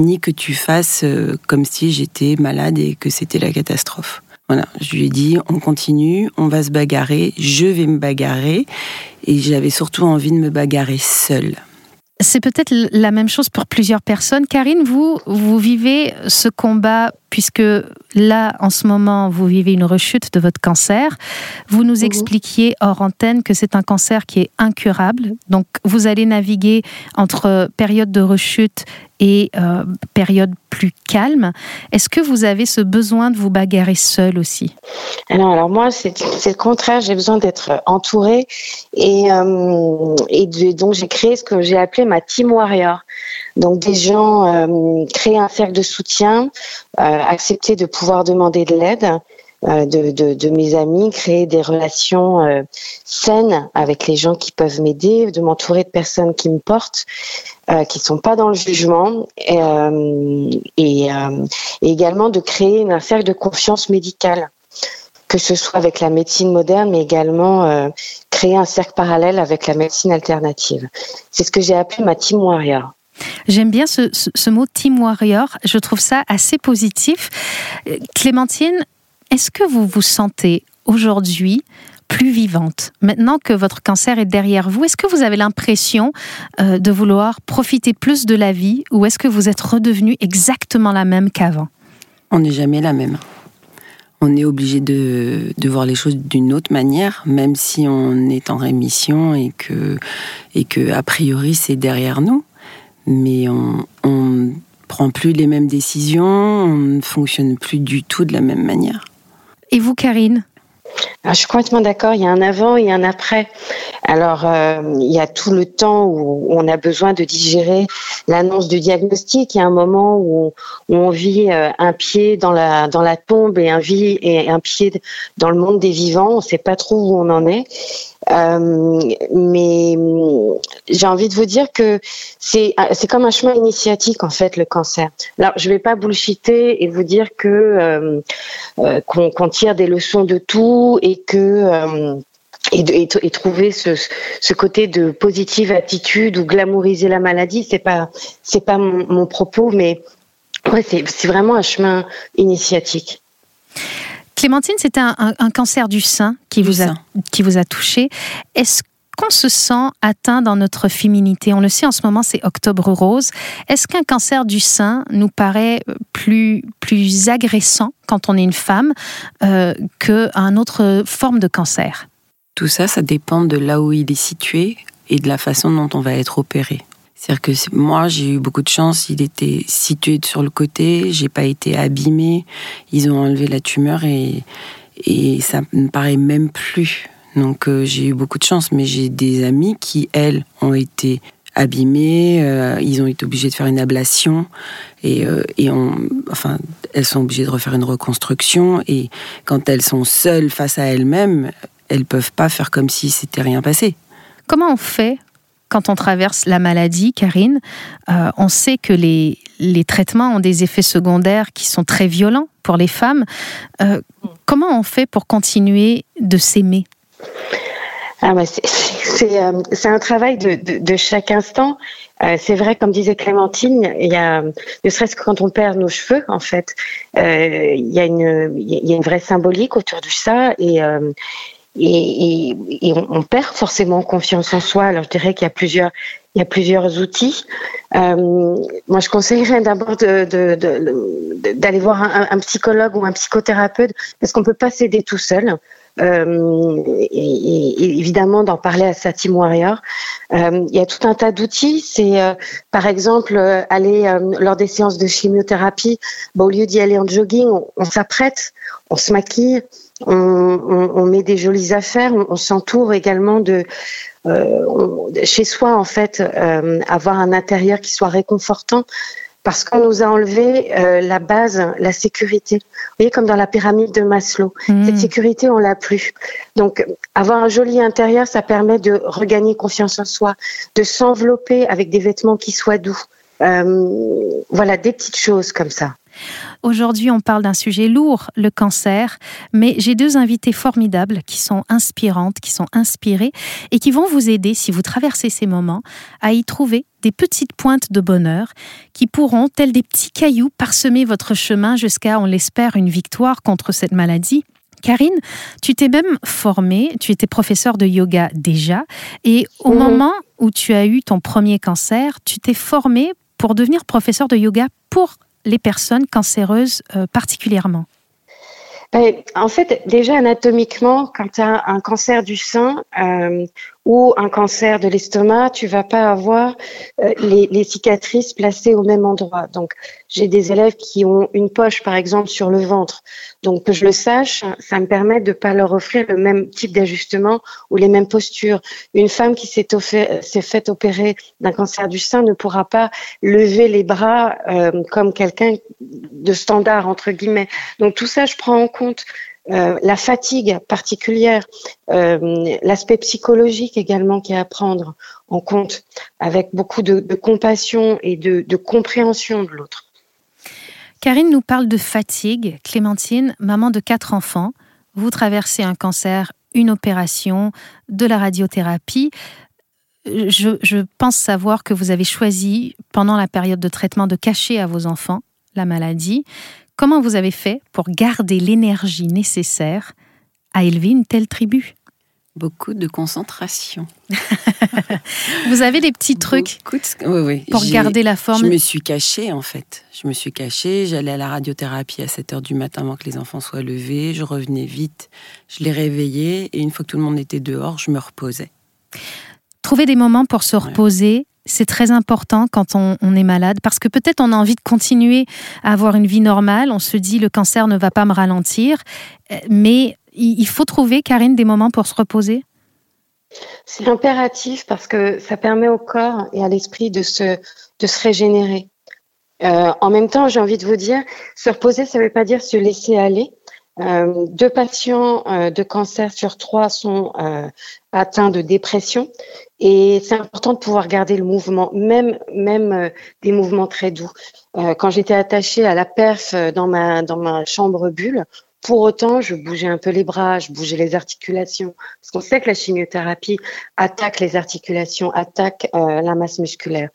ni que tu fasses euh, comme si j'étais malade et que c'était la catastrophe. Voilà, je lui ai dit, on continue, on va se bagarrer, je vais me bagarrer. Et j'avais surtout envie de me bagarrer seule. C'est peut-être la même chose pour plusieurs personnes. Karine, vous, vous vivez ce combat puisque là, en ce moment, vous vivez une rechute de votre cancer. Vous nous mhm. expliquiez hors antenne que c'est un cancer qui est incurable. Donc, vous allez naviguer entre période de rechute et euh, période plus calme. Est-ce que vous avez ce besoin de vous bagarrer seul aussi? Alors, moi, c'est le contraire. J'ai besoin d'être entourée et, euh, donc j'ai créé ce que j'ai appelé ma team warrior. Donc des gens euh, créer un cercle de soutien, euh, accepter de pouvoir demander de l'aide. Euh, de, mes amis, créer des relations saines avec les gens qui peuvent m'aider, de m'entourer de personnes qui me portent, euh, qui sont pas dans le jugement, et, euh, et, également de créer un cercle de confiance médicale, que ce soit avec la médecine moderne, mais également créer un cercle parallèle avec la médecine alternative. C'est ce que j'ai appelé ma team warrior. J'aime bien ce, ce, mot team warrior. Je trouve ça assez positif. Clémentine, est-ce que vous vous sentez aujourd'hui plus vivante Maintenant que votre cancer est derrière vous, est-ce que vous avez l'impression euh, de vouloir profiter plus de la vie ou est-ce que vous êtes redevenue exactement la même qu'avant? On n'est jamais la même. On est obligé de, de voir les choses d'une autre manière, même si on est en rémission et que, et que a priori c'est derrière nous mais on, ne prend plus les mêmes décisions, on ne fonctionne plus du tout de la même manière. Et vous, Karine? Je suis complètement d'accord. Il y a un avant et un après. Alors, euh, il y a tout le temps où on a besoin de digérer l'annonce du diagnostic. Il y a un moment où, on vit euh, un pied dans la dans la tombe et un pied dans le monde des vivants. On ne sait pas trop où on en est. Euh, mais j'ai envie de vous dire que c'est c'est comme un chemin initiatique en fait le cancer. Alors je vais pas bullshiter et vous dire que euh, euh qu'on tire des leçons de tout et que et, trouver ce, ce, côté de positive attitude ou glamouriser la maladie, c'est pas c'est pas mon, mon, propos, mais ouais, c'est vraiment un chemin initiatique. Clémentine, c'était un, un, cancer du sein qui, vous, A, qui vous a touché. Est-ce qu'on se sent atteint dans notre féminité? On le sait en ce moment, c'est Octobre Rose. Est-ce qu'un cancer du sein nous paraît plus, plus agressant quand on est une femme euh, qu'une autre forme de cancer? Tout ça, ça dépend de là où il est situé et de la façon dont on va être opéré. C'est-à-dire que moi, j'ai eu beaucoup de chance. Il était situé sur le côté. J'ai pas été abîmée. Ils ont enlevé la tumeur et, ça ne paraît même plus. Donc euh, j'ai eu beaucoup de chance. Mais j'ai des amis qui, elles, ont été abîmées. Euh, ils ont été obligés de faire une ablation et, euh, enfin, elles sont obligées de refaire une reconstruction. Et quand elles sont seules face à elles-mêmes, elles peuvent pas faire comme si c'était rien passé. Comment on fait quand on traverse la maladie, Karine, euh, on sait que les, traitements ont des effets secondaires qui sont très violents pour les femmes. Euh, comment on fait pour continuer de s'aimer? Ah bah c'est un travail de, chaque instant. Euh, c'est vrai, comme disait Clémentine, il y a, ne serait-ce que quand on perd nos cheveux, en fait, euh, il, y a une, il y a une vraie symbolique autour de ça et, euh, et, et, on, perd forcément confiance en soi. Alors je dirais qu'il y a plusieurs, il y a plusieurs outils. Euh, moi, je conseillerais d'abord d'aller de, de, voir un, psychologue ou un psychothérapeute parce qu'on peut pas s'aider tout seul. Euh, et, évidemment d'en parler à sa team warrior. Euh, il y a tout un tas d'outils. C'est euh, par exemple aller lors des séances de chimiothérapie, bah, au lieu d'y aller en jogging, on, s'apprête, on se maquille, on, on, met des jolies affaires, on, s'entoure également de chez soi en fait, avoir un intérieur qui soit réconfortant parce qu'on nous a enlevé euh, la base, la sécurité. Vous voyez, comme dans la pyramide de Maslow. Hmm. Cette sécurité, on l'a plus. Donc, avoir un joli intérieur, ça permet de regagner confiance en soi, de s'envelopper avec des vêtements qui soient doux. Euh, voilà, des petites choses comme ça. Aujourd'hui, on parle d'un sujet lourd, le cancer, mais j'ai deux invités formidables qui sont inspirantes, qui sont inspirées et qui vont vous aider, si vous traversez ces moments, à y trouver des petites pointes de bonheur qui pourront, tels des petits cailloux, parsemer votre chemin jusqu'à, on l'espère, une victoire contre cette maladie. Karine, tu t'es même formée, tu étais professeur de yoga déjà, et au mhm. moment où tu as eu ton premier cancer, tu t'es formée pour devenir professeur de yoga pour les personnes cancéreuses euh, particulièrement. Ben, En fait, déjà anatomiquement, quand tu as un cancer du sein, euh, ou un cancer de l'estomac, tu vas pas avoir euh, les, cicatrices placées au même endroit. Donc, j'ai des élèves qui ont une poche, par exemple, sur le ventre. Donc, que je le sache, ça me permet de pas leur offrir le même type d'ajustement ou les mêmes postures. Une femme qui s'est fait opérer d'un cancer du sein ne pourra pas lever les bras euh, comme quelqu'un de standard, entre guillemets. Donc, tout ça, je prends en compte. Euh, la fatigue particulière, euh, l'aspect psychologique également qui est à prendre en compte, avec beaucoup de, compassion et de, compréhension de l'autre. Karine nous parle de fatigue. Clémentine, maman de quatre enfants, vous traversez un cancer, une opération, de la radiothérapie. Je, je, pense savoir que vous avez choisi, pendant la période de traitement, de cacher à vos enfants la maladie. Comment vous avez fait pour garder l'énergie nécessaire à élever une telle tribu? Beaucoup de concentration. [LAUGHS] vous avez des petits trucs pour garder la forme Je me suis cachée en fait. Je me suis cachée, j'allais à la radiothérapie à 7 h du matin avant que les enfants soient levés, je revenais vite, je les réveillais. Et une fois que tout le monde était dehors, je me reposais. Trouver des moments pour se reposer, c'est très important quand on, est malade parce que peut-être on a envie de continuer à avoir une vie normale. On se dit le cancer ne va pas me ralentir, euh, mais il faut trouver, Karine, des moments pour se reposer. C'est impératif parce que ça permet au corps et à l'esprit de se, régénérer. Euh, en même temps, j'ai envie de vous dire, se reposer, ça ne veut pas dire se laisser aller. Euh, deux patients de cancer sur trois sont atteints de dépression et c'est important de pouvoir garder le mouvement, même même des mouvements très doux. quand j'étais attachée à la perf dans ma dans ma chambre bulle, pour autant, je bougeais un peu les bras, je bougeais les articulations, parce qu'on sait que la chimiothérapie attaque les articulations, attaque la masse musculaire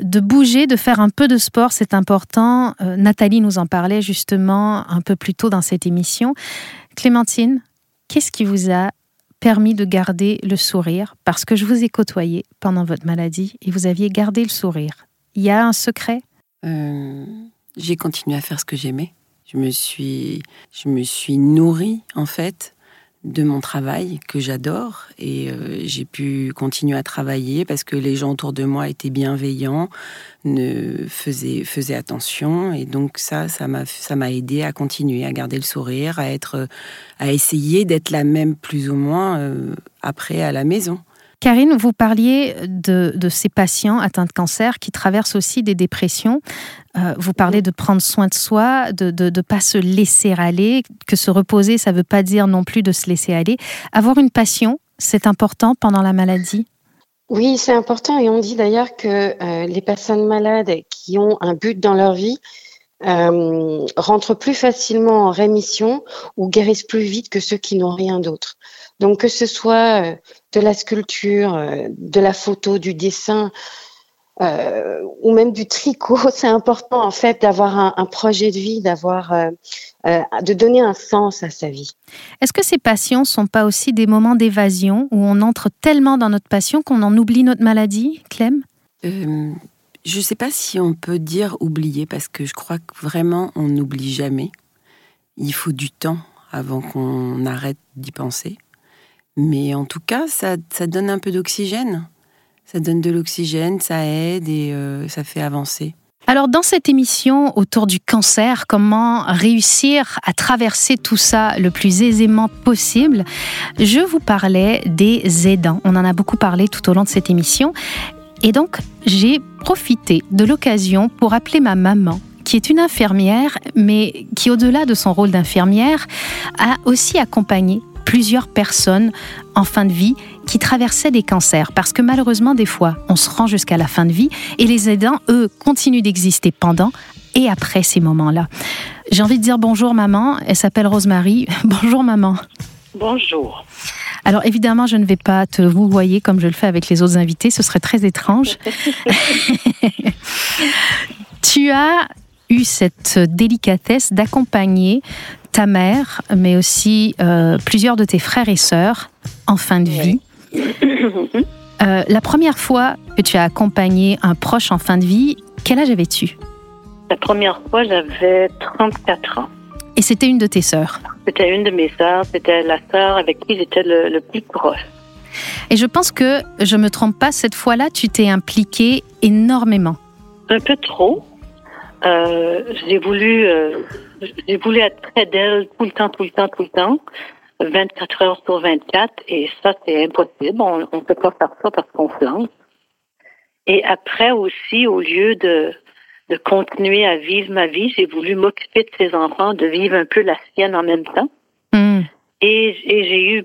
de bouger, de faire un peu de sport, c'est important. Euh, Nathalie nous en parlait justement un peu plus tôt dans cette émission. Clémentine, qu'est-ce qui vous a permis de garder le sourire Parce que je vous ai côtoyé pendant votre maladie et vous aviez gardé le sourire. Il y a un secret? Euh, J'ai continué à faire ce que j'aimais. Je me suis, je me suis nourrie en fait de mon travail que j'adore et euh, j'ai pu continuer à travailler parce que les gens autour de moi étaient bienveillants, ne faisaient, faisaient attention et donc ça, ça m'a, ça m'a aidé à continuer, à garder le sourire, à être, à essayer d'être la même plus ou moins euh, après à la maison. Karine, vous parliez de, ces patients atteints de cancer qui traversent aussi des dépressions. Euh, vous parlez de prendre soin de soi, de ne pas se laisser aller, que se reposer, ça ne veut pas dire non plus de se laisser aller. Avoir une passion, c'est important pendant la maladie? Oui, c'est important et on dit d'ailleurs que euh, les personnes malades qui ont un but dans leur vie euh, rentrent plus facilement en rémission ou guérissent plus vite que ceux qui n'ont rien d'autre. Donc que ce soit euh, de la sculpture, euh, de la photo, du dessin euh, ou même du tricot, [LAUGHS] c'est important en fait d'avoir un, un, projet de vie, d'avoir euh, de donner un sens à sa vie. Est-ce que ces passions sont pas aussi des moments d'évasion où on entre tellement dans notre passion qu'on en oublie notre maladie, Clem? Euh, Je ne sais pas si on peut dire oublier parce que je crois que vraiment on n'oublie jamais. Il faut du temps avant qu'on arrête d'y penser. Mais en tout cas, ça, ça donne un peu d'oxygène. Ça donne de l'oxygène, ça aide et euh, ça fait avancer. Alors dans cette émission autour du cancer, comment réussir à traverser tout ça le plus aisément possible, je vous parlais des aidants. On en a beaucoup parlé tout au long de cette émission. Et donc j'ai profité de l'occasion pour appeler ma maman qui est une infirmière, mais qui, au-delà de son rôle d'infirmière, a aussi accompagné plusieurs personnes en fin de vie qui traversaient des cancers. Parce que malheureusement, des fois, on se rend jusqu'à la fin de vie et les aidants, eux, continuent d'exister pendant et après ces moments-là. J'ai envie de dire bonjour maman, elle s'appelle Rosemary. [LAUGHS] bonjour maman. Bonjour. Alors évidemment, je ne vais pas te vous voyez comme je le fais avec les autres invités, ce serait très étrange. [LAUGHS] tu as eu cette délicatesse d'accompagner ta mère, mais aussi euh, plusieurs de tes frères et sœurs en fin de vie. Euh, la première fois que tu as accompagné un proche en fin de vie, quel âge avais-tu? La première fois, j'avais 34 ans. Et c'était une de tes sœurs C'était une de mes sœurs, c'était la sœur avec qui j'étais le, le, plus proche. Et je pense que, je me trompe pas, cette fois-là, tu t'es impliquée énormément. Un peu trop. Euh, j'ai voulu, euh, j'ai voulu être près d'elle tout le temps, tout le temps, tout le temps. 24 heures sur 24 et ça, c'est impossible. On ne peut pas faire ça parce qu'on se lance. Et après aussi, au lieu de, de continuer à vivre ma vie, j'ai voulu m'occuper de ses enfants, de vivre un peu la sienne en même temps. Mm. Et, et j'ai eu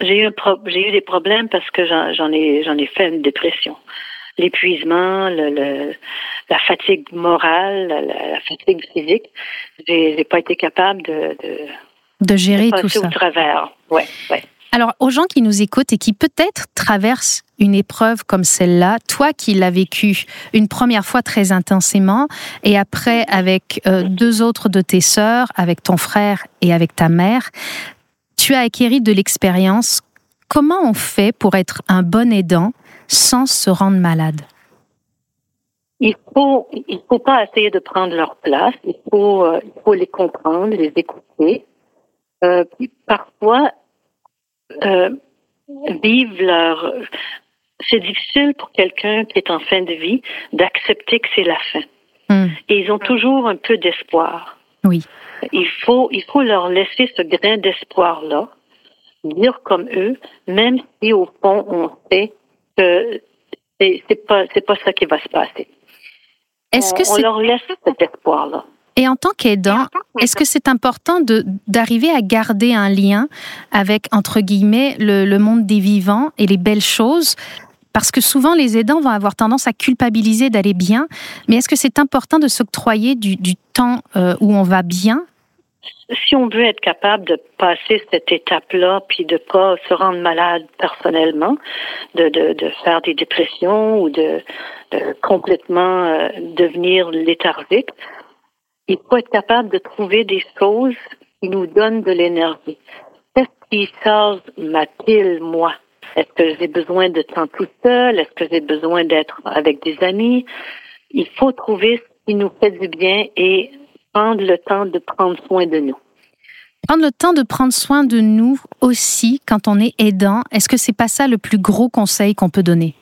j'ai eu, j'ai eu des problèmes parce que j'en ai j'en ai fait une dépression. L'épuisement, le, le, la fatigue morale, la, la fatigue physique, j'ai pas été capable de, de de gérer tout ça. Au travers. Ouais, ouais. Alors, aux gens qui nous écoutent et qui peut-être traversent une épreuve comme celle-là, toi qui l'as vécu une première fois très intensément et après avec euh, deux autres de tes sœurs, avec ton frère et avec ta mère, tu as acquéri de l'expérience. Comment on fait pour être un bon aidant sans se rendre malade? Il faut, il faut pas essayer de prendre leur place. Il faut, euh, il faut les comprendre, les écouter, euh, parfois euh, vivent leur. C'est difficile pour quelqu'un qui est en fin de vie d'accepter que c'est la fin. Mm. Et ils ont toujours un peu d'espoir. Oui. Il faut, il faut leur laisser ce grain d'espoir-là, dire comme eux, même si au fond on sait que c'est, pas, c'est pas ça qui va se passer. Est-ce que on, on leur laisse cet espoir-là. Et en tant qu'aidant, est-ce que c'est important d'arriver à garder un lien avec, entre guillemets, le, le, monde des vivants et les belles choses? Parce que souvent, les aidants vont avoir tendance à culpabiliser d'aller bien. Mais est-ce que c'est important de s'octroyer du, du temps euh, où on va bien? Si on veut être capable de passer cette étape-là, puis de pas se rendre malade personnellement, de, de, de faire des dépressions ou de, de complètement euh, devenir léthargique, il faut être capable de trouver des choses qui nous donnent de l'énergie. Qu'est-ce qui sort ma pile, moi? Est-ce que j'ai besoin de temps tout seul? Est-ce que j'ai besoin d'être avec des amis? Il faut trouver ce qui nous fait du bien et prendre le temps de prendre soin de nous. Prendre le temps de prendre soin de nous aussi quand on est aidant, est-ce que c'est pas ça le plus gros conseil qu'on peut donner?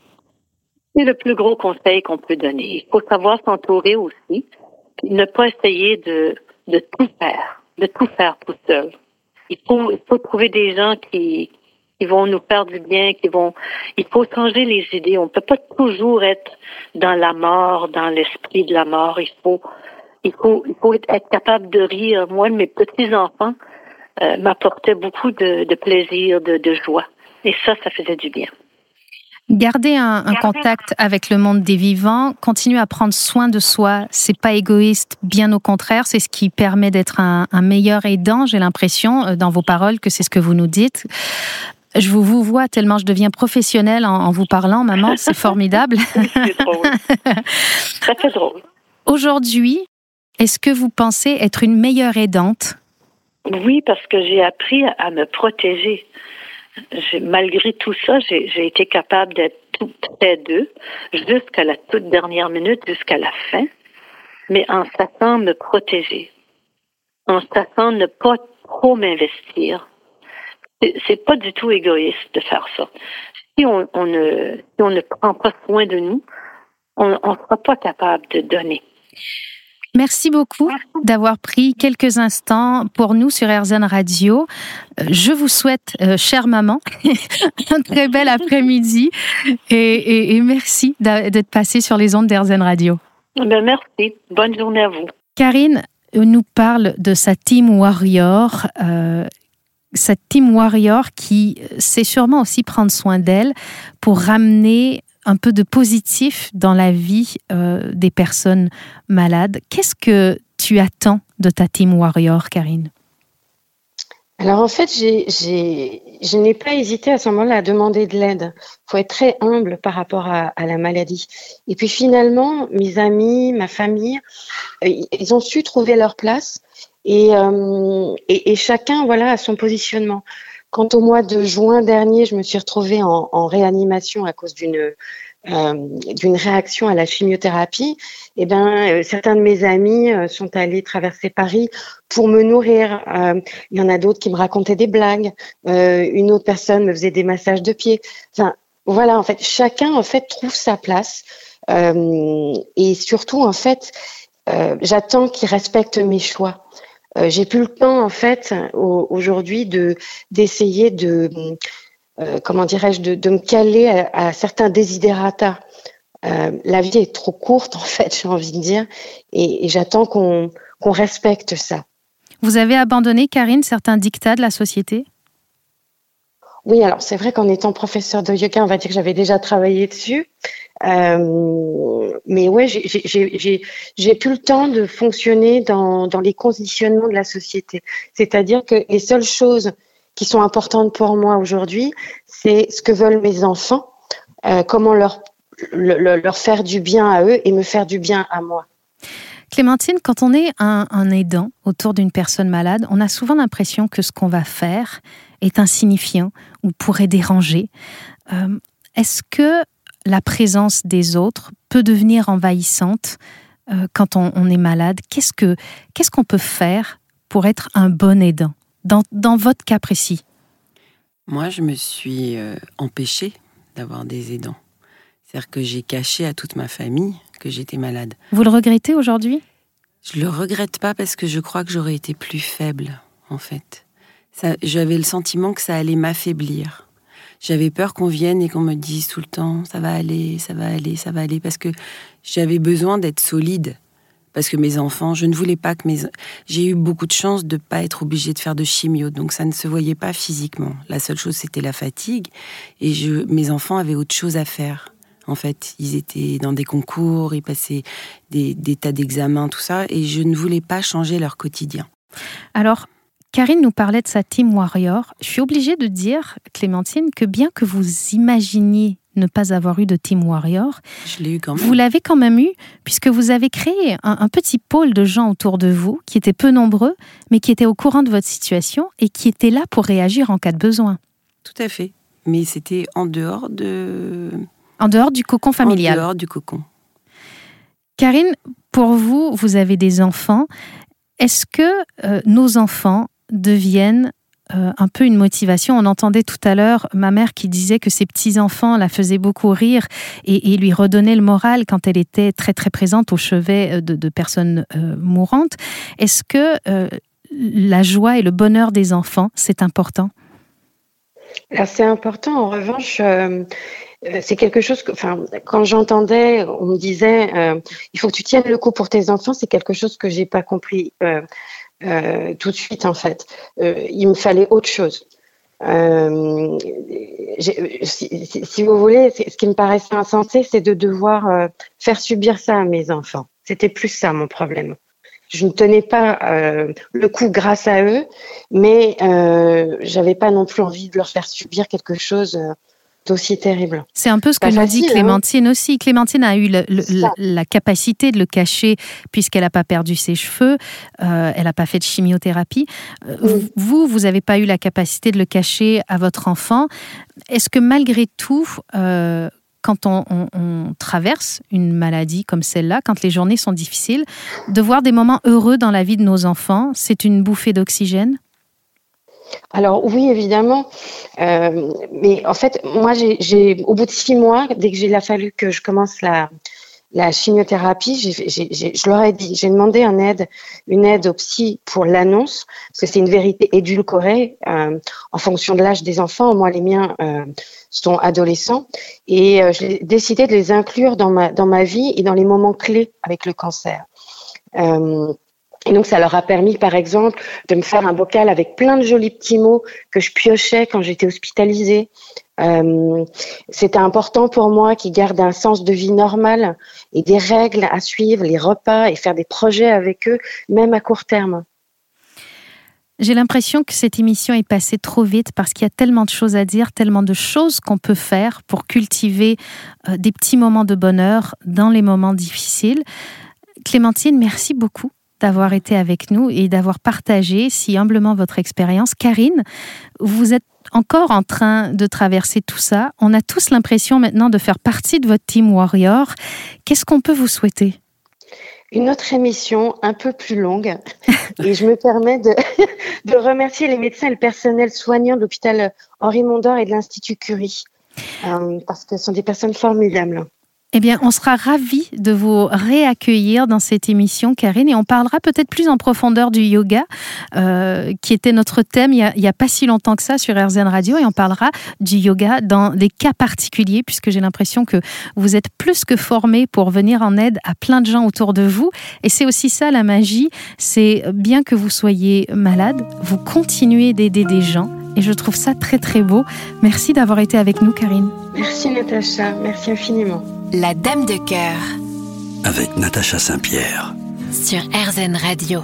C'est le plus gros conseil qu'on peut donner. Il faut savoir s'entourer aussi ne pas essayer de, de tout faire, de tout faire tout seul. Il faut, il faut trouver des gens qui, qui vont nous faire du bien, qui vont. Il faut changer les idées. On ne peut pas toujours être dans la mort, dans l'esprit de la mort. Il faut, il faut, il faut être capable de rire. Moi, mes petits enfants euh, m'apportaient beaucoup de, de plaisir, de, de joie, et ça, ça faisait du bien. Garder un, un, contact avec le monde des vivants, continuer à prendre soin de soi, c'est pas égoïste, bien au contraire, c'est ce qui permet d'être un, un, meilleur aidant. J'ai l'impression euh, dans vos paroles que c'est ce que vous nous dites. Je vous, vous vois tellement je deviens professionnelle en, en vous parlant, maman, c'est [LAUGHS] formidable. c'est drôle. Ça fait drôle. Aujourd'hui, est-ce que vous pensez être une meilleure aidante? Oui, parce que j'ai appris à me protéger malgré tout ça, j'ai été capable d'être tout près d'eux jusqu'à la toute dernière minute, jusqu'à la fin, mais en sachant me protéger, en sachant ne pas trop m'investir. C'est pas du tout égoïste de faire ça. Si on, on, ne, si on ne prend pas soin de nous, on ne sera pas capable de donner. Merci beaucoup d'avoir pris quelques instants pour nous sur RZN Radio. Euh, je vous souhaite, euh, chère maman, [LAUGHS] un très bel après-midi et, et, et, merci d'être passée sur les ondes d'RZN Radio. Ben merci. Bonne journée à vous. Karine nous parle de sa team warrior. Euh, cette team warrior qui sait sûrement aussi prendre soin d'elle pour ramener un peu de positif dans la vie euh, des personnes malades. Qu'est-ce que tu attends de ta team warrior, Karine? Alors en fait, je n'ai pas hésité à ce moment-là à demander de l'aide. Il faut être très humble par rapport à, la maladie. Et puis finalement, mes amis, ma famille, euh, ils ont su trouver leur place et, euh, et, chacun voilà a son positionnement. Quant au mois de juin dernier, je me suis retrouvée en, réanimation à cause d'une euh, d'une réaction à la chimiothérapie. Eh ben, euh, certains de mes amis euh, sont allés traverser Paris pour me nourrir. Il y en a d'autres qui me racontaient des blagues. une autre personne me faisait des massages de pieds. Enfin, voilà, en fait, chacun en fait trouve sa place. et surtout, en fait, j'attends qu'ils respectent mes choix. Euh, j'ai plus le temps en fait aujourd'hui de d'essayer de euh, comment dirais-je de, de, me caler à, certains désidératas. Euh, la vie est trop courte [LAUGHS] en fait, j'ai envie de dire, et, et j'attends qu'on qu'on respecte ça. Vous avez abandonné, Karine, certains dictats de la société? Oui, alors c'est vrai qu'en étant professeur de yoga, on va dire que j'avais déjà travaillé dessus. Euh, mais ouais, j'ai plus le temps de fonctionner dans, les conditionnements de la société. C'est-à-dire que les seules choses qui sont importantes pour moi aujourd'hui, c'est ce que veulent mes enfants, euh, comment leur, le, leur faire du bien à eux et me faire du bien à moi. Clémentine, quand on est un aidant autour d'une personne malade, on a souvent l'impression que ce qu'on va faire est insignifiant ou pourrait déranger. Euh, Est-ce que la présence des autres peut devenir envahissante euh, quand on, on, est malade? Qu'est-ce que qu'est-ce qu'on peut faire pour être un bon aidant? Dans, dans votre cas précis Moi, je me suis euh, empêchée d'avoir des aidants. C'est-à-dire que j'ai caché à toute ma famille que j'étais malade. Vous le regrettez aujourd'hui? Je le regrette pas parce que je crois que j'aurais été plus faible, en fait. J'avais le sentiment que ça allait m'affaiblir. J'avais peur qu'on vienne et qu'on me dise tout le temps ça va aller, ça va aller, ça va aller, parce que j'avais besoin d'être solide. Parce que mes enfants, je ne voulais pas que mes. J'ai eu beaucoup de chance de ne pas être obligée de faire de chimio, donc ça ne se voyait pas physiquement. La seule chose, c'était la fatigue. Et mes enfants avaient autre chose à faire. En fait, ils étaient dans des concours, ils passaient des, des tas d'examens, tout ça, et je ne voulais pas changer leur quotidien. Alors, Karine nous parlait de sa team warrior. Je suis obligée de dire, Clémentine, que bien que vous imaginiez ne pas avoir eu de team warrior, eu quand vous l'avez quand même eu, puisque vous avez créé un, un, petit pôle de gens autour de vous qui étaient peu nombreux, mais qui étaient au courant de votre situation et qui étaient là pour réagir en cas de besoin. Tout à fait. Mais c'était en dehors de... En dehors du cocon familial. En dehors du cocon. Karine, pour vous, vous avez des enfants. Est-ce que euh, nos enfants deviennent euh, un peu une motivation. On entendait tout à l'heure ma mère qui disait que ses petits-enfants la faisaient beaucoup rire et, lui redonnaient le moral quand elle était très très présente au chevet euh, de, personnes euh, mourantes. Est-ce que la joie et le bonheur des enfants, c'est important? C'est important. En revanche, c'est quelque chose que, enfin, quand j'entendais, on me disait, il faut que tu tiennes le coup pour tes enfants. C'est quelque chose que j'ai pas compris. Euh, tout de suite en fait. Euh, il me fallait autre chose. Euh, si, si, vous voulez, ce qui me paraissait insensé, c'est de devoir euh, faire subir ça à mes enfants. C'était plus ça mon problème. Je ne tenais pas euh, le coup grâce à eux, mais euh, j'avais pas non plus envie de leur faire subir quelque chose aussi terrible. C'est un peu ce que nous dit hein. Clémentine aussi. Clémentine a eu la, capacité de le cacher puisqu'elle n'a pas perdu ses cheveux, euh, elle n'a pas fait de chimiothérapie. Euh, vous, vous n'avez pas eu la capacité de le cacher à votre enfant. Est-ce que malgré tout, euh, quand on, on, traverse une maladie comme celle-là, quand les journées sont difficiles, de voir des moments heureux dans la vie de nos enfants, c'est une bouffée d'oxygène? Alors oui, évidemment. Euh, mais en fait, moi, j'ai, au bout de six mois, dès que j'ai fallu que je commence la, chimiothérapie, je leur ai dit, j'ai demandé une aide, une au psy pour l'annonce, parce que c'est une vérité édulcorée euh, en fonction de l'âge des enfants. Moi, les miens euh, sont adolescents, et j'ai décidé de les inclure dans ma vie et dans les moments clés avec le cancer. Et donc, ça leur a permis, par exemple, de me faire un bocal avec plein de jolis petits mots que je piochais quand j'étais hospitalisée. Euh, C'était important pour moi qu'ils gardent un sens de vie normal et des règles à suivre, les repas et faire des projets avec eux, même à court terme. J'ai l'impression que cette émission est passée trop vite parce qu'il y a tellement de choses à dire, tellement de choses qu'on peut faire pour cultiver euh, des petits moments de bonheur dans les moments difficiles. Clémentine, merci beaucoup d'avoir été avec nous et d'avoir partagé si humblement votre expérience. Karine, vous êtes encore en train de traverser tout ça. On a tous l'impression maintenant de faire partie de votre team Warrior. Qu'est-ce qu'on peut vous souhaiter? Une autre émission un peu plus longue. [LAUGHS] Et je me permets [LAUGHS] de, remercier les médecins et le personnel soignant de l'hôpital Henri Mondor et de l'Institut Curie, euh, parce que ce sont des personnes formidables. Eh bien, on sera ravis de vous réaccueillir dans cette émission, Karine, et on parlera peut-être plus en profondeur du yoga, euh, qui était notre thème il n'y a, pas si longtemps que ça sur RZN Radio, et on parlera du yoga dans des cas particuliers, puisque j'ai l'impression que vous êtes plus que formé pour venir en aide à plein de gens autour de vous. Et c'est aussi ça la magie, c'est bien que vous soyez malade, vous continuez d'aider des gens et je trouve ça très très beau. Merci d'avoir été avec nous, Karine. Merci Natacha, merci infiniment. La Dame de Cœur. Avec Natacha Saint-Pierre. Sur RZN Radio.